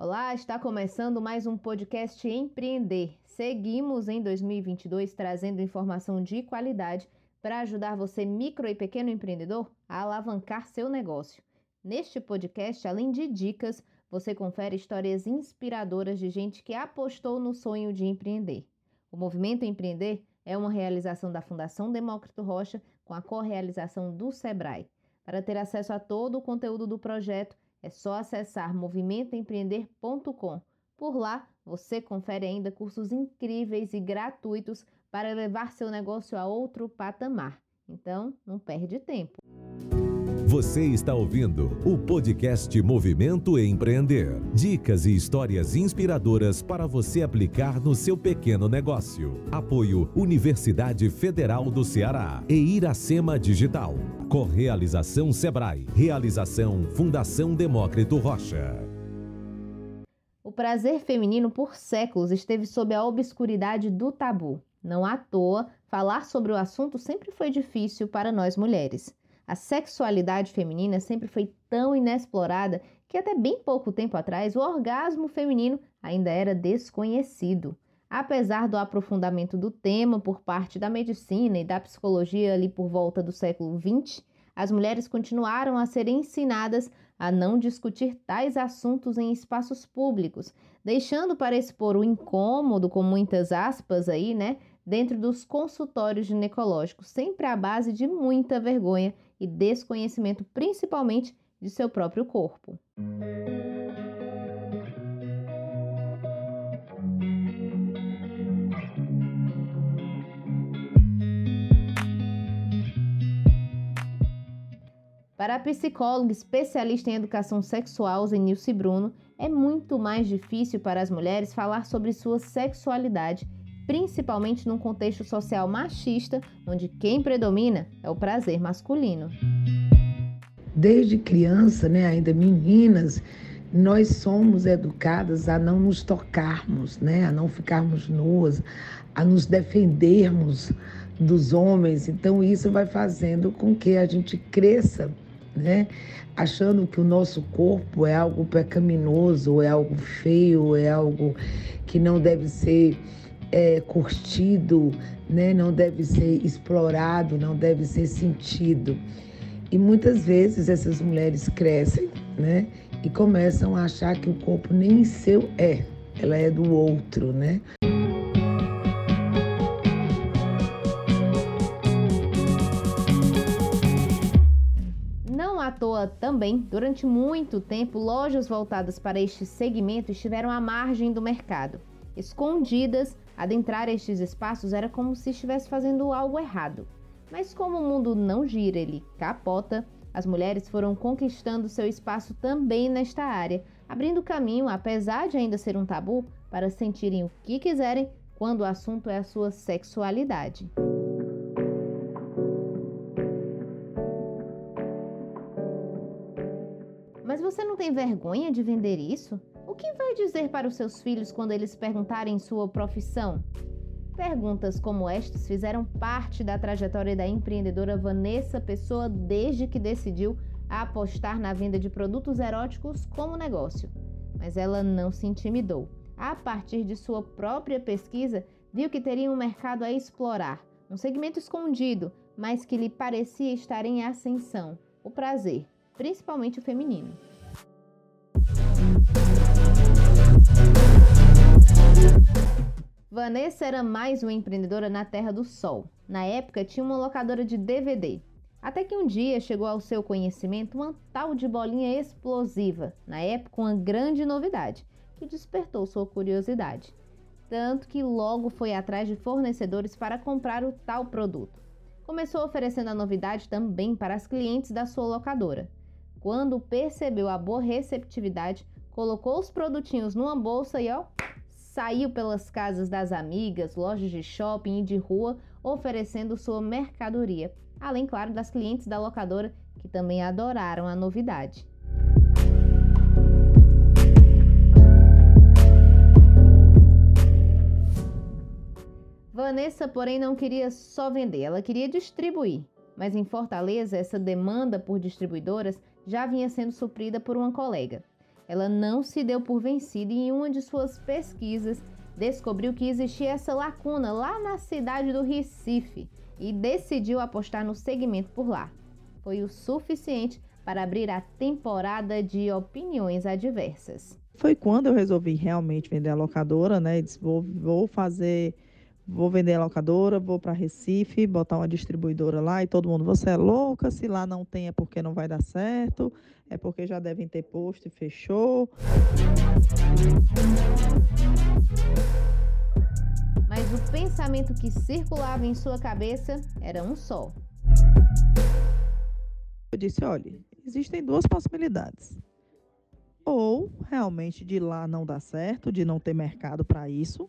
Olá, está começando mais um podcast Empreender. Seguimos em 2022 trazendo informação de qualidade para ajudar você, micro e pequeno empreendedor, a alavancar seu negócio. Neste podcast, além de dicas, você confere histórias inspiradoras de gente que apostou no sonho de empreender. O Movimento Empreender é uma realização da Fundação Demócrito Rocha com a correalização do Sebrae. Para ter acesso a todo o conteúdo do projeto, é só acessar movimentoempreender.com. Por lá, você confere ainda cursos incríveis e gratuitos para levar seu negócio a outro patamar. Então, não perde tempo. Você está ouvindo o podcast Movimento Empreender. Dicas e histórias inspiradoras para você aplicar no seu pequeno negócio. Apoio Universidade Federal do Ceará e Iracema Digital. Correalização Sebrae. Realização Fundação Demócrito Rocha. O prazer feminino por séculos esteve sob a obscuridade do tabu. Não à toa, falar sobre o assunto sempre foi difícil para nós mulheres. A sexualidade feminina sempre foi tão inexplorada que até bem pouco tempo atrás o orgasmo feminino ainda era desconhecido. Apesar do aprofundamento do tema por parte da medicina e da psicologia ali por volta do século XX, as mulheres continuaram a ser ensinadas a não discutir tais assuntos em espaços públicos, deixando para expor o incômodo, com muitas aspas aí, né, dentro dos consultórios ginecológicos, sempre à base de muita vergonha e desconhecimento, principalmente de seu próprio corpo. Para a psicóloga especialista em educação sexual, Zenilce Bruno, é muito mais difícil para as mulheres falar sobre sua sexualidade principalmente num contexto social machista, onde quem predomina é o prazer masculino. Desde criança, né, ainda meninas, nós somos educadas a não nos tocarmos, né, a não ficarmos nuas, a nos defendermos dos homens. Então isso vai fazendo com que a gente cresça, né, achando que o nosso corpo é algo pecaminoso, é algo feio, é algo que não deve ser é, curtido, né? não deve ser explorado, não deve ser sentido. E muitas vezes essas mulheres crescem né? e começam a achar que o corpo nem seu é, ela é do outro, né? Não à toa também, durante muito tempo, lojas voltadas para este segmento estiveram à margem do mercado, escondidas Adentrar estes espaços era como se estivesse fazendo algo errado. Mas como o mundo não gira, ele capota, as mulheres foram conquistando seu espaço também nesta área, abrindo caminho, apesar de ainda ser um tabu, para sentirem o que quiserem quando o assunto é a sua sexualidade. Mas você não tem vergonha de vender isso? Que vai dizer para os seus filhos quando eles perguntarem sua profissão? Perguntas como estas fizeram parte da trajetória da empreendedora Vanessa Pessoa desde que decidiu apostar na venda de produtos eróticos como negócio. Mas ela não se intimidou. A partir de sua própria pesquisa, viu que teria um mercado a explorar, um segmento escondido, mas que lhe parecia estar em ascensão: o prazer, principalmente o feminino. Vanessa era mais uma empreendedora na Terra do Sol. Na época, tinha uma locadora de DVD. Até que um dia chegou ao seu conhecimento uma tal de bolinha explosiva, na época uma grande novidade, que despertou sua curiosidade. Tanto que logo foi atrás de fornecedores para comprar o tal produto. Começou oferecendo a novidade também para as clientes da sua locadora. Quando percebeu a boa receptividade, colocou os produtinhos numa bolsa e ó, saiu pelas casas das amigas, lojas de shopping e de rua oferecendo sua mercadoria, além, claro, das clientes da locadora que também adoraram a novidade. Vanessa, porém, não queria só vender, ela queria distribuir. Mas em Fortaleza, essa demanda por distribuidoras já vinha sendo suprida por uma colega. Ela não se deu por vencida e em uma de suas pesquisas descobriu que existia essa lacuna lá na cidade do Recife e decidiu apostar no segmento por lá. Foi o suficiente para abrir a temporada de opiniões adversas. Foi quando eu resolvi realmente vender a locadora, né? disse, vou, vou fazer, vou vender a locadora, vou para Recife, botar uma distribuidora lá e todo mundo, você é louca, se lá não tem é porque não vai dar certo, é porque já devem ter posto e fechou. Mas o pensamento que circulava em sua cabeça era um só. Eu disse: olha, existem duas possibilidades. Ou realmente de lá não dar certo, de não ter mercado para isso,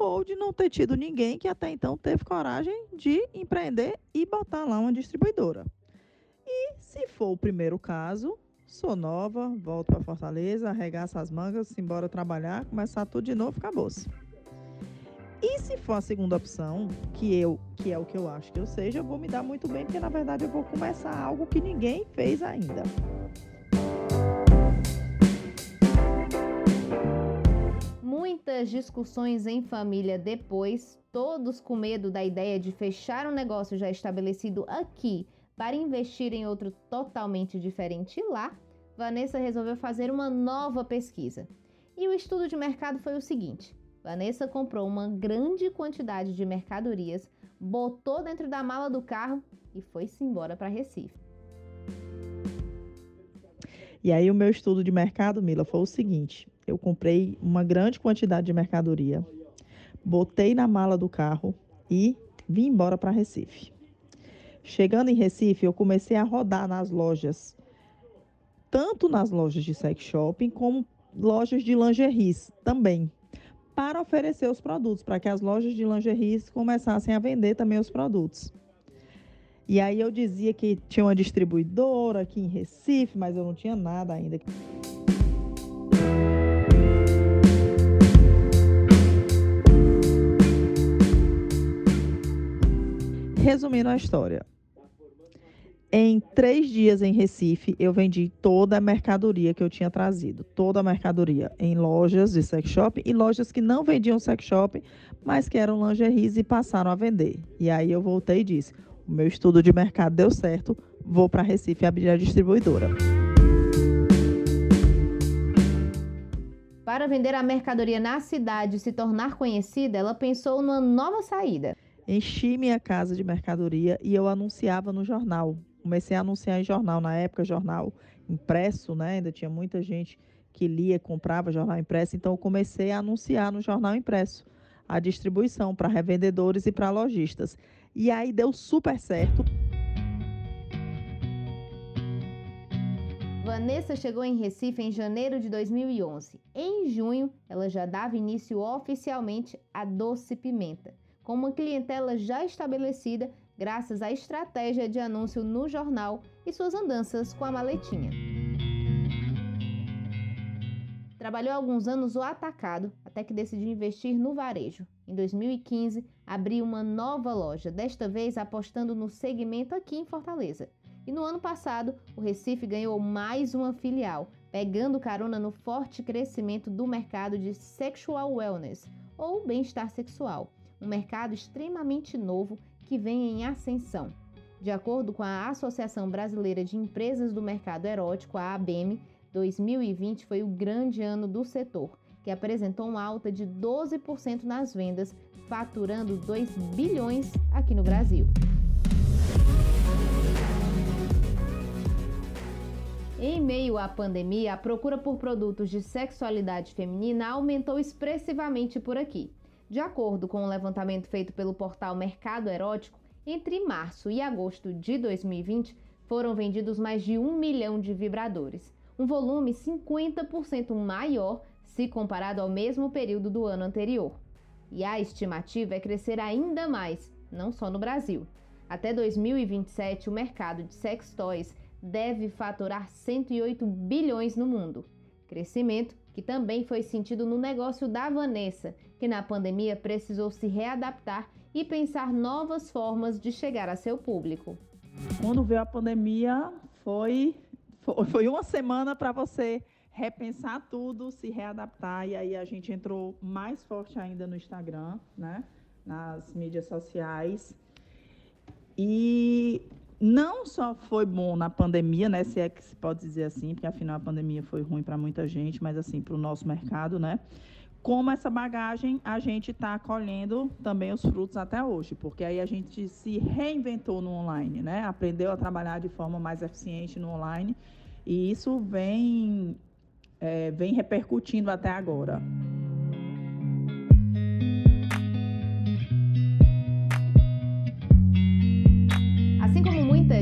ou de não ter tido ninguém que até então teve coragem de empreender e botar lá uma distribuidora. E se for o primeiro caso, sou nova, volto para Fortaleza, arregaço as mangas, embora trabalhar, começar tudo de novo, acabou-se. E se for a segunda opção, que eu, que é o que eu acho que eu seja, eu vou me dar muito bem, porque na verdade eu vou começar algo que ninguém fez ainda. Muitas discussões em família depois, todos com medo da ideia de fechar um negócio já estabelecido aqui para investir em outro totalmente diferente lá, Vanessa resolveu fazer uma nova pesquisa. E o estudo de mercado foi o seguinte: Vanessa comprou uma grande quantidade de mercadorias, botou dentro da mala do carro e foi-se embora para Recife. E aí o meu estudo de mercado, Mila, foi o seguinte: eu comprei uma grande quantidade de mercadoria, botei na mala do carro e vim embora para Recife. Chegando em Recife, eu comecei a rodar nas lojas, tanto nas lojas de sex shopping como lojas de lingeries também para oferecer os produtos, para que as lojas de lingerie começassem a vender também os produtos. E aí eu dizia que tinha uma distribuidora aqui em Recife, mas eu não tinha nada ainda. Resumindo a história, em três dias em Recife, eu vendi toda a mercadoria que eu tinha trazido. Toda a mercadoria em lojas de sex shop e lojas que não vendiam sex shop, mas que eram lingeries e passaram a vender. E aí eu voltei e disse: o meu estudo de mercado deu certo, vou para Recife abrir a distribuidora. Para vender a mercadoria na cidade e se tornar conhecida, ela pensou numa nova saída. Enchi minha casa de mercadoria e eu anunciava no jornal, comecei a anunciar em jornal, na época jornal impresso, né? Ainda tinha muita gente que lia, comprava jornal impresso, então eu comecei a anunciar no jornal impresso a distribuição para revendedores e para lojistas. E aí deu super certo. Vanessa chegou em Recife em janeiro de 2011. Em junho, ela já dava início oficialmente a Doce Pimenta, com uma clientela já estabelecida graças à estratégia de anúncio no jornal e suas andanças com a maletinha. Trabalhou alguns anos o atacado até que decidiu investir no varejo. Em 2015, abriu uma nova loja, desta vez apostando no segmento aqui em Fortaleza. E no ano passado, o Recife ganhou mais uma filial, pegando carona no forte crescimento do mercado de sexual wellness, ou bem-estar sexual, um mercado extremamente novo que vem em ascensão. De acordo com a Associação Brasileira de Empresas do Mercado Erótico, a ABM, 2020 foi o grande ano do setor, que apresentou uma alta de 12% nas vendas, faturando 2 bilhões aqui no Brasil. Em meio à pandemia, a procura por produtos de sexualidade feminina aumentou expressivamente por aqui. De acordo com o um levantamento feito pelo portal Mercado Erótico, entre março e agosto de 2020 foram vendidos mais de um milhão de vibradores, um volume 50% maior se comparado ao mesmo período do ano anterior. E a estimativa é crescer ainda mais, não só no Brasil. Até 2027, o mercado de sex toys deve faturar 108 bilhões no mundo. Crescimento que também foi sentido no negócio da Vanessa, que na pandemia precisou se readaptar e pensar novas formas de chegar a seu público. Quando veio a pandemia, foi, foi uma semana para você repensar tudo, se readaptar, e aí a gente entrou mais forte ainda no Instagram, né? nas mídias sociais. E não só foi bom na pandemia, né, se é que se pode dizer assim, porque afinal a pandemia foi ruim para muita gente, mas assim, para o nosso mercado, né? Como essa bagagem a gente está colhendo também os frutos até hoje, porque aí a gente se reinventou no online, né? Aprendeu a trabalhar de forma mais eficiente no online e isso vem, é, vem repercutindo até agora.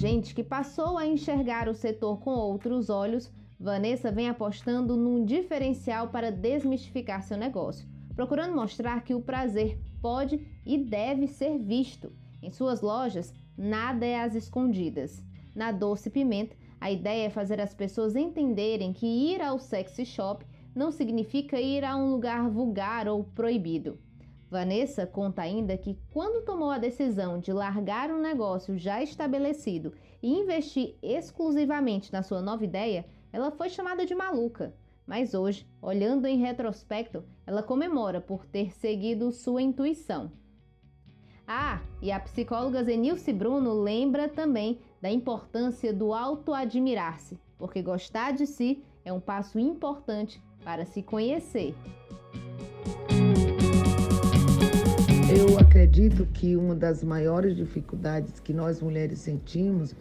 Gente que passou a enxergar o setor com outros olhos, Vanessa vem apostando num diferencial para desmistificar seu negócio, procurando mostrar que o prazer pode e deve ser visto. Em suas lojas, nada é às escondidas. Na Doce Pimenta, a ideia é fazer as pessoas entenderem que ir ao sexy shop não significa ir a um lugar vulgar ou proibido. Vanessa conta ainda que, quando tomou a decisão de largar um negócio já estabelecido e investir exclusivamente na sua nova ideia, ela foi chamada de maluca. Mas hoje, olhando em retrospecto, ela comemora por ter seguido sua intuição. Ah, e a psicóloga Zenilce Bruno lembra também da importância do auto-admirar-se, porque gostar de si é um passo importante para se conhecer. Eu acredito que uma das maiores dificuldades que nós mulheres sentimos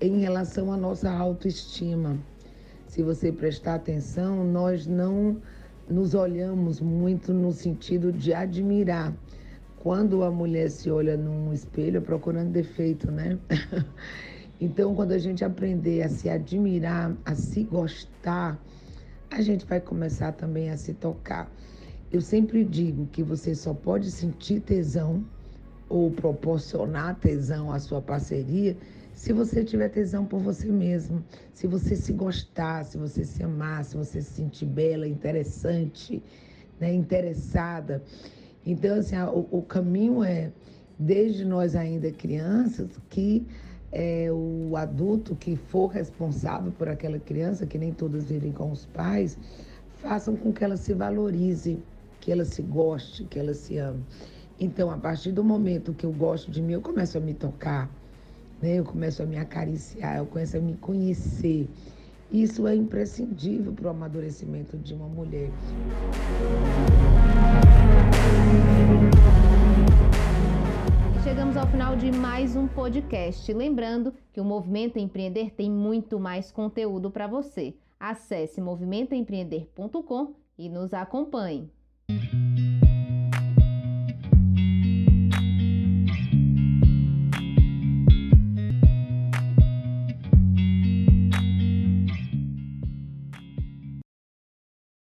é em relação à nossa autoestima. Se você prestar atenção, nós não nos olhamos muito no sentido de admirar. Quando a mulher se olha num espelho, é procurando defeito, né? Então, quando a gente aprender a se admirar, a se gostar, a gente vai começar também a se tocar. Eu sempre digo que você só pode sentir tesão ou proporcionar tesão à sua parceria se você tiver tesão por você mesmo, se você se gostar, se você se amar, se você se sentir bela, interessante, né, interessada. Então, assim, o, o caminho é, desde nós ainda crianças, que é, o adulto que for responsável por aquela criança, que nem todas vivem com os pais, façam com que ela se valorize que ela se goste, que ela se ame. Então, a partir do momento que eu gosto de mim, eu começo a me tocar, né? eu começo a me acariciar, eu começo a me conhecer. Isso é imprescindível para o amadurecimento de uma mulher. Chegamos ao final de mais um podcast. Lembrando que o Movimento Empreender tem muito mais conteúdo para você. Acesse movimentoempreender.com e nos acompanhe. Thank you.